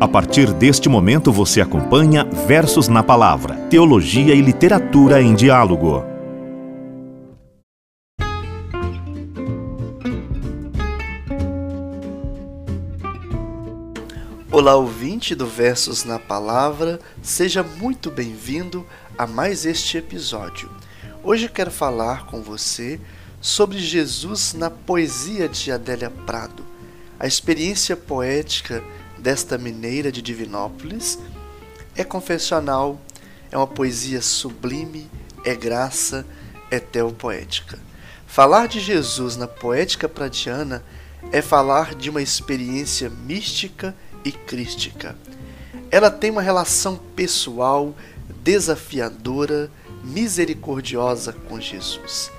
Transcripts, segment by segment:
A partir deste momento você acompanha Versos na Palavra, Teologia e Literatura em Diálogo. Olá, ouvinte do Versos na Palavra, seja muito bem-vindo a mais este episódio. Hoje quero falar com você sobre Jesus na poesia de Adélia Prado, a experiência poética desta mineira de Divinópolis é confessional, é uma poesia sublime, é graça, é teopoética. Falar de Jesus na poética pradiana é falar de uma experiência mística e crística. Ela tem uma relação pessoal, desafiadora, misericordiosa com Jesus.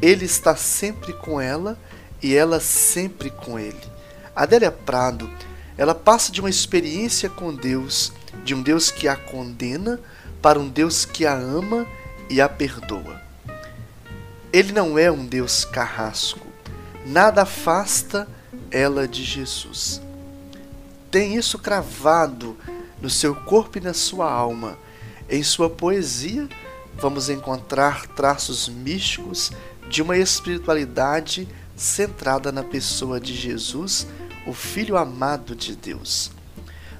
Ele está sempre com ela e ela sempre com ele. Adélia Prado ela passa de uma experiência com Deus, de um Deus que a condena, para um Deus que a ama e a perdoa. Ele não é um Deus carrasco, nada afasta ela de Jesus. Tem isso cravado no seu corpo e na sua alma. Em sua poesia, vamos encontrar traços místicos de uma espiritualidade centrada na pessoa de Jesus o Filho amado de Deus.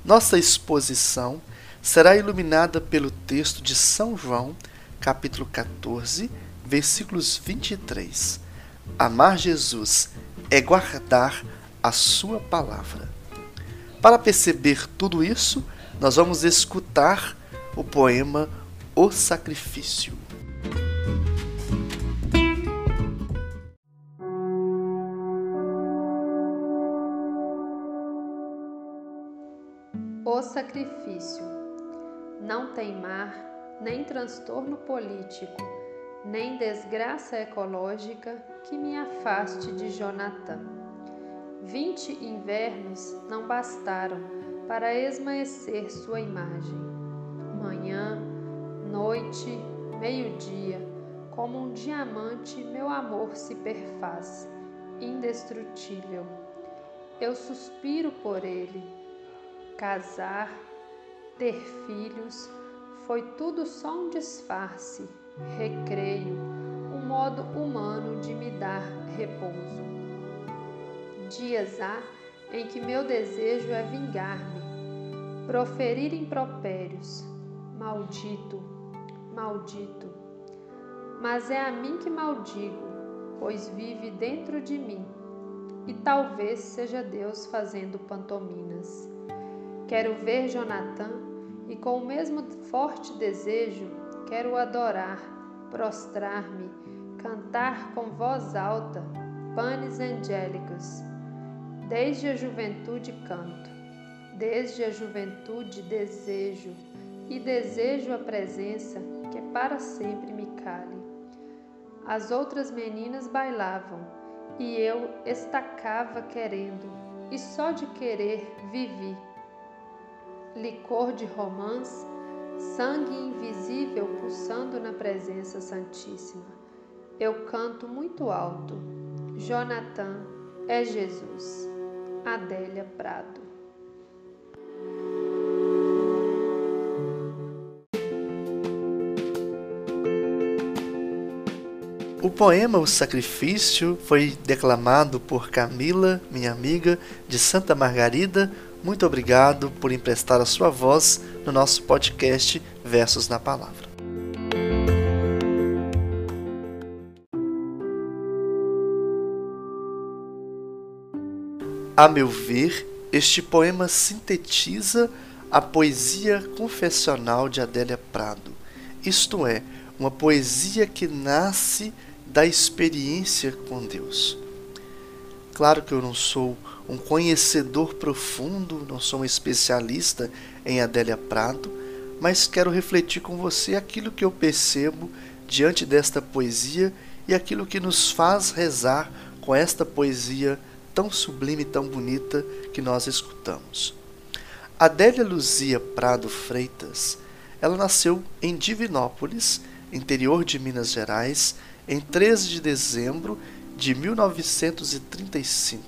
Nossa exposição será iluminada pelo texto de São João, capítulo 14, versículos 23. Amar Jesus é guardar a Sua palavra. Para perceber tudo isso, nós vamos escutar o poema O Sacrifício. O sacrifício não tem mar, nem transtorno político, nem desgraça ecológica que me afaste de Jonathan. Vinte invernos não bastaram para esmaecer sua imagem. Manhã, noite, meio-dia, como um diamante, meu amor se perfaz, indestrutível. Eu suspiro por ele casar, ter filhos, foi tudo só um disfarce, recreio, um modo humano de me dar repouso. Dias há em que meu desejo é vingar-me, proferir impropérios, maldito, maldito. Mas é a mim que maldigo, pois vive dentro de mim, e talvez seja Deus fazendo pantominas. Quero ver Jonathan e, com o mesmo forte desejo, quero adorar, prostrar-me, cantar com voz alta, panes angélicos. Desde a juventude canto, desde a juventude desejo, e desejo a presença que para sempre me cale. As outras meninas bailavam, e eu estacava querendo, e só de querer vivi licor de romance, sangue invisível pulsando na presença santíssima. Eu canto muito alto. Jonathan é Jesus. Adélia Prado. O poema O Sacrifício foi declamado por Camila, minha amiga, de Santa Margarida, muito obrigado por emprestar a sua voz no nosso podcast Versos na Palavra. A meu ver, este poema sintetiza a poesia confessional de Adélia Prado, isto é, uma poesia que nasce da experiência com Deus. Claro que eu não sou um conhecedor profundo, não sou um especialista em Adélia Prado, mas quero refletir com você aquilo que eu percebo diante desta poesia e aquilo que nos faz rezar com esta poesia tão sublime e tão bonita que nós escutamos. Adélia Luzia Prado Freitas, ela nasceu em Divinópolis, interior de Minas Gerais, em 13 de dezembro de 1935.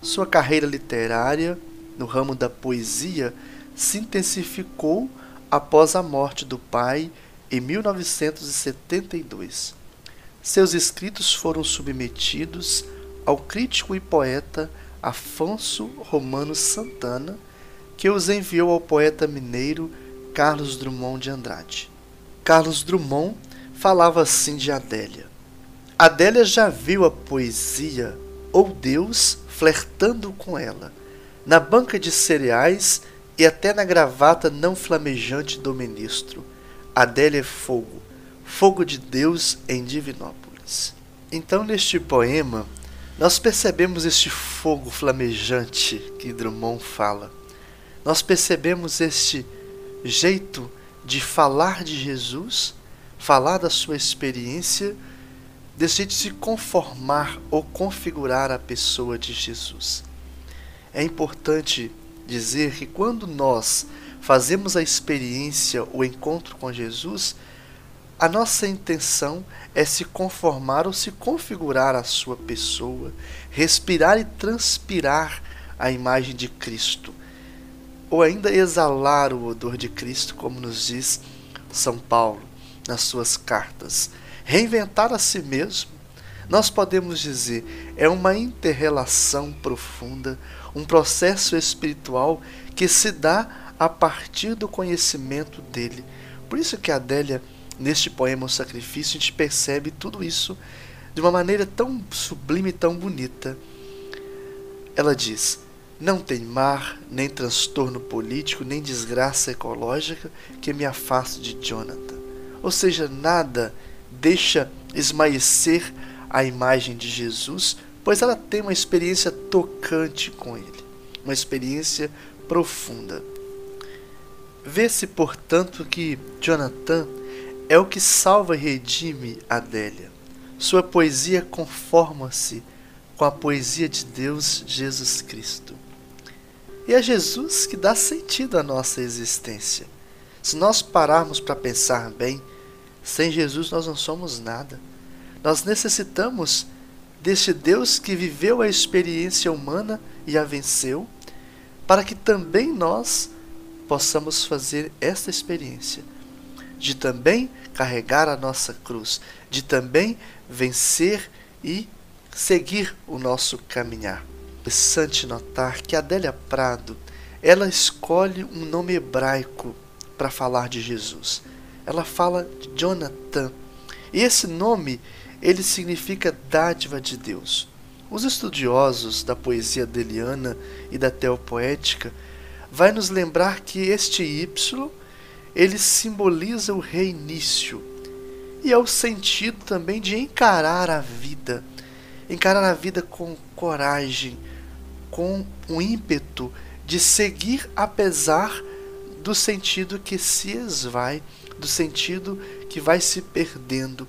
Sua carreira literária no ramo da poesia se intensificou após a morte do pai em 1972. Seus escritos foram submetidos ao crítico e poeta Afonso Romano Santana, que os enviou ao poeta mineiro Carlos Drummond de Andrade. Carlos Drummond falava assim de Adélia: Adélia já viu a poesia ou Deus flertando com ela, na banca de cereais e até na gravata não flamejante do ministro. Adélia é fogo, fogo de Deus em Divinópolis. Então, neste poema, nós percebemos este fogo flamejante que Drummond fala. Nós percebemos este jeito de falar de Jesus, falar da sua experiência, desse jeito de se conformar ou configurar a pessoa de Jesus. É importante dizer que quando nós fazemos a experiência, o encontro com Jesus, a nossa intenção é se conformar ou se configurar a sua pessoa, respirar e transpirar a imagem de Cristo, ou ainda exalar o odor de Cristo, como nos diz São Paulo nas suas cartas. Reinventar a si mesmo, nós podemos dizer, é uma interrelação profunda, um processo espiritual que se dá a partir do conhecimento dele. Por isso que Adélia, neste poema O Sacrifício, a gente percebe tudo isso de uma maneira tão sublime e tão bonita. Ela diz: Não tem mar, nem transtorno político, nem desgraça ecológica que me afaste de Jonathan. Ou seja, nada deixa esmaecer a imagem de Jesus, pois ela tem uma experiência tocante com ele, uma experiência profunda. Vê-se, portanto, que Jonathan é o que salva e redime Adélia. Sua poesia conforma-se com a poesia de Deus Jesus Cristo. E é Jesus que dá sentido à nossa existência. Se nós pararmos para pensar bem, sem Jesus nós não somos nada. Nós necessitamos deste Deus que viveu a experiência humana e a venceu, para que também nós possamos fazer esta experiência de também carregar a nossa cruz, de também vencer e seguir o nosso caminhar. Interessante notar que Adélia Prado, ela escolhe um nome hebraico para falar de Jesus. Ela fala de Jonathan. E esse nome ele significa dádiva de Deus. Os estudiosos da poesia deliana e da teopoética vai nos lembrar que este Y ele simboliza o reinício e é o sentido também de encarar a vida, encarar a vida com coragem, com um ímpeto de seguir apesar do sentido que se esvai, do sentido que vai se perdendo.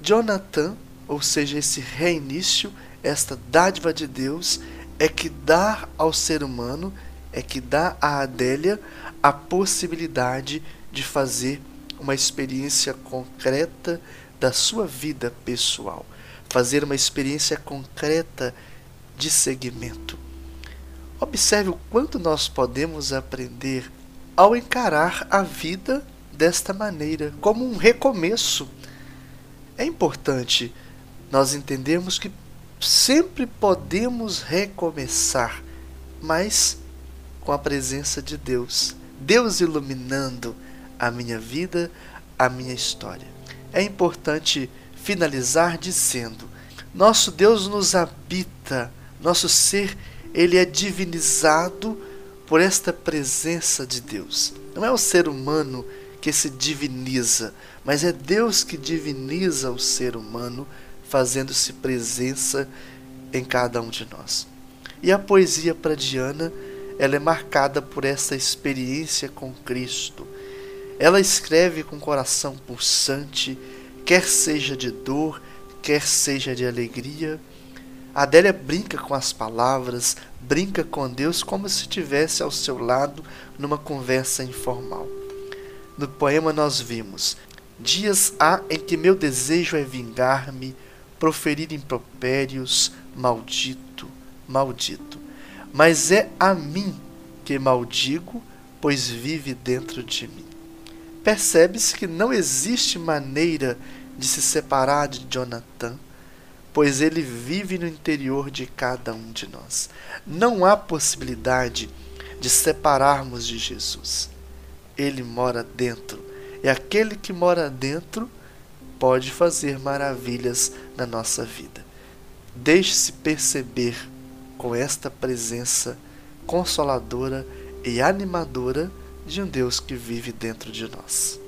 Jonathan, ou seja, esse reinício, esta dádiva de Deus, é que dá ao ser humano, é que dá a Adélia a possibilidade de fazer uma experiência concreta da sua vida pessoal, fazer uma experiência concreta de seguimento. Observe o quanto nós podemos aprender ao encarar a vida desta maneira, como um recomeço é importante nós entendermos que sempre podemos recomeçar, mas com a presença de Deus. Deus iluminando a minha vida, a minha história. É importante finalizar dizendo: nosso Deus nos habita, nosso ser ele é divinizado por esta presença de Deus. Não é o ser humano que se diviniza, mas é Deus que diviniza o ser humano, fazendo-se presença em cada um de nós. E a poesia pradiana, ela é marcada por essa experiência com Cristo. Ela escreve com coração pulsante, quer seja de dor, quer seja de alegria. Adélia brinca com as palavras, brinca com Deus como se estivesse ao seu lado numa conversa informal. No poema nós vimos: Dias há em que meu desejo é vingar-me, proferir impropérios, maldito, maldito. mas é a mim que maldigo, pois vive dentro de mim. Percebe-se que não existe maneira de se separar de Jonathan, pois ele vive no interior de cada um de nós. Não há possibilidade de separarmos de Jesus. Ele mora dentro, e aquele que mora dentro pode fazer maravilhas na nossa vida. Deixe-se perceber com esta presença consoladora e animadora de um Deus que vive dentro de nós.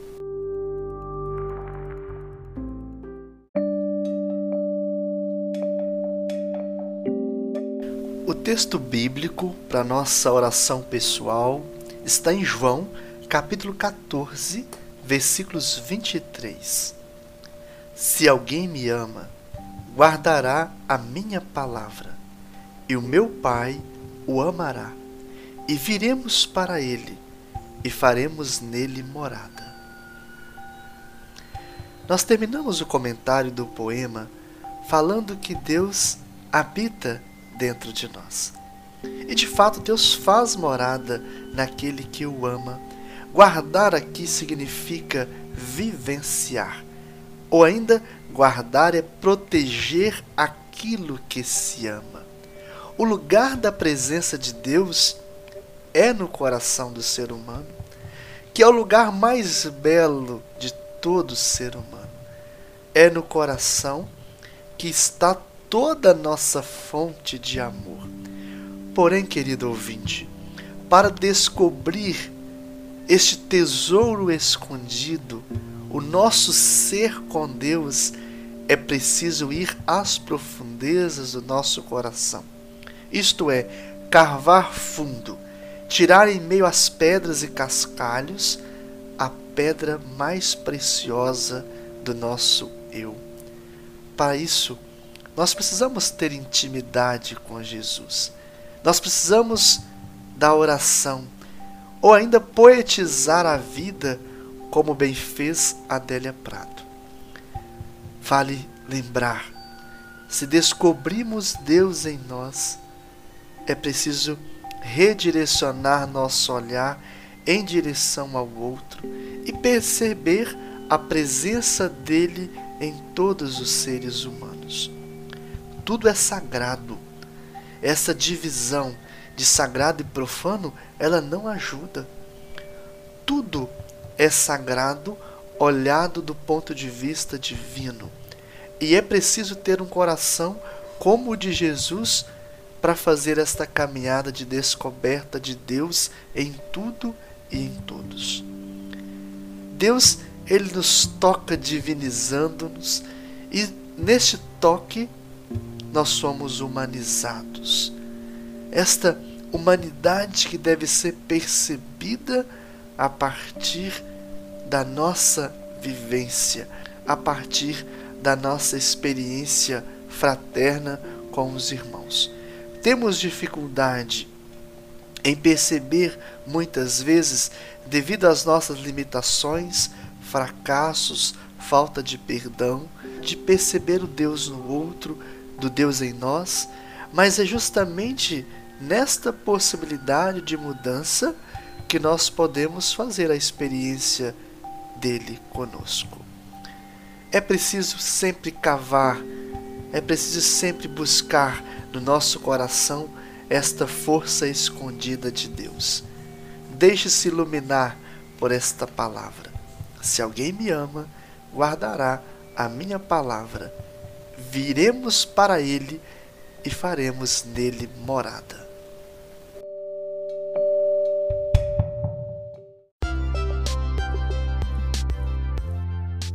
O texto bíblico para nossa oração pessoal está em João, capítulo 14, versículos 23. Se alguém me ama, guardará a minha palavra, e o meu Pai o amará, e viremos para ele, e faremos nele morada. Nós terminamos o comentário do poema falando que Deus habita dentro de nós. E de fato, Deus faz morada naquele que o ama. Guardar aqui significa vivenciar, ou ainda guardar é proteger aquilo que se ama. O lugar da presença de Deus é no coração do ser humano, que é o lugar mais belo de todo ser humano. É no coração que está toda a nossa fonte de amor. Porém, querido ouvinte, para descobrir este tesouro escondido, o nosso ser com Deus, é preciso ir às profundezas do nosso coração. Isto é, carvar fundo, tirar em meio às pedras e cascalhos a pedra mais preciosa do nosso eu. Para isso, nós precisamos ter intimidade com Jesus. Nós precisamos da oração, ou ainda poetizar a vida, como bem fez Adélia Prado. Vale lembrar: se descobrimos Deus em nós, é preciso redirecionar nosso olhar em direção ao outro e perceber a presença dele em todos os seres humanos tudo é sagrado. Essa divisão de sagrado e profano, ela não ajuda. Tudo é sagrado olhado do ponto de vista divino. E é preciso ter um coração como o de Jesus para fazer esta caminhada de descoberta de Deus em tudo e em todos. Deus, ele nos toca divinizando-nos e neste toque nós somos humanizados. Esta humanidade que deve ser percebida a partir da nossa vivência, a partir da nossa experiência fraterna com os irmãos. Temos dificuldade em perceber, muitas vezes, devido às nossas limitações, fracassos, falta de perdão, de perceber o Deus no outro, do Deus em nós, mas é justamente nesta possibilidade de mudança que nós podemos fazer a experiência dele conosco. É preciso sempre cavar, é preciso sempre buscar no nosso coração esta força escondida de Deus. Deixe-se iluminar por esta palavra. Se alguém me ama, guardará a minha palavra viremos para ele e faremos nele morada.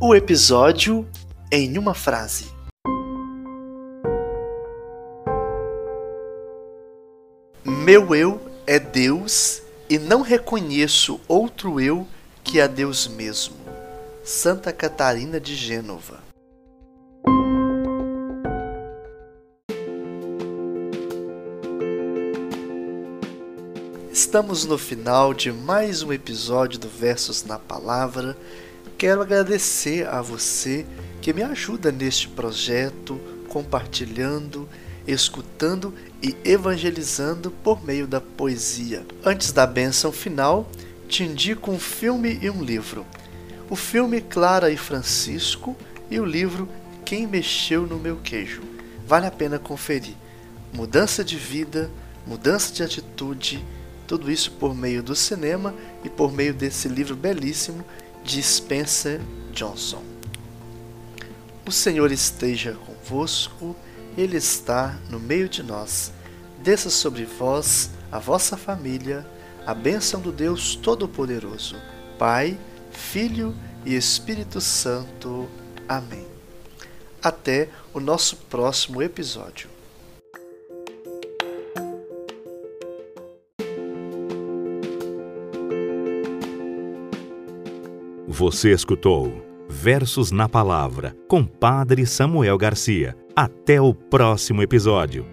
O episódio em uma frase. Meu eu é Deus e não reconheço outro eu que a Deus mesmo. Santa Catarina de Gênova. Estamos no final de mais um episódio do Versos na Palavra. Quero agradecer a você que me ajuda neste projeto, compartilhando escutando e evangelizando por meio da poesia. Antes da bênção final, te indico um filme e um livro. O filme Clara e Francisco e o livro Quem Mexeu no Meu Queijo. Vale a pena conferir. Mudança de vida, mudança de atitude, tudo isso por meio do cinema e por meio desse livro belíssimo de Spencer Johnson. O Senhor esteja convosco, Ele está no meio de nós. Desça sobre vós, a vossa família, a bênção do Deus Todo-Poderoso, Pai, Filho e Espírito Santo. Amém. Até o nosso próximo episódio. Você escutou Versos na Palavra com Padre Samuel Garcia. Até o próximo episódio.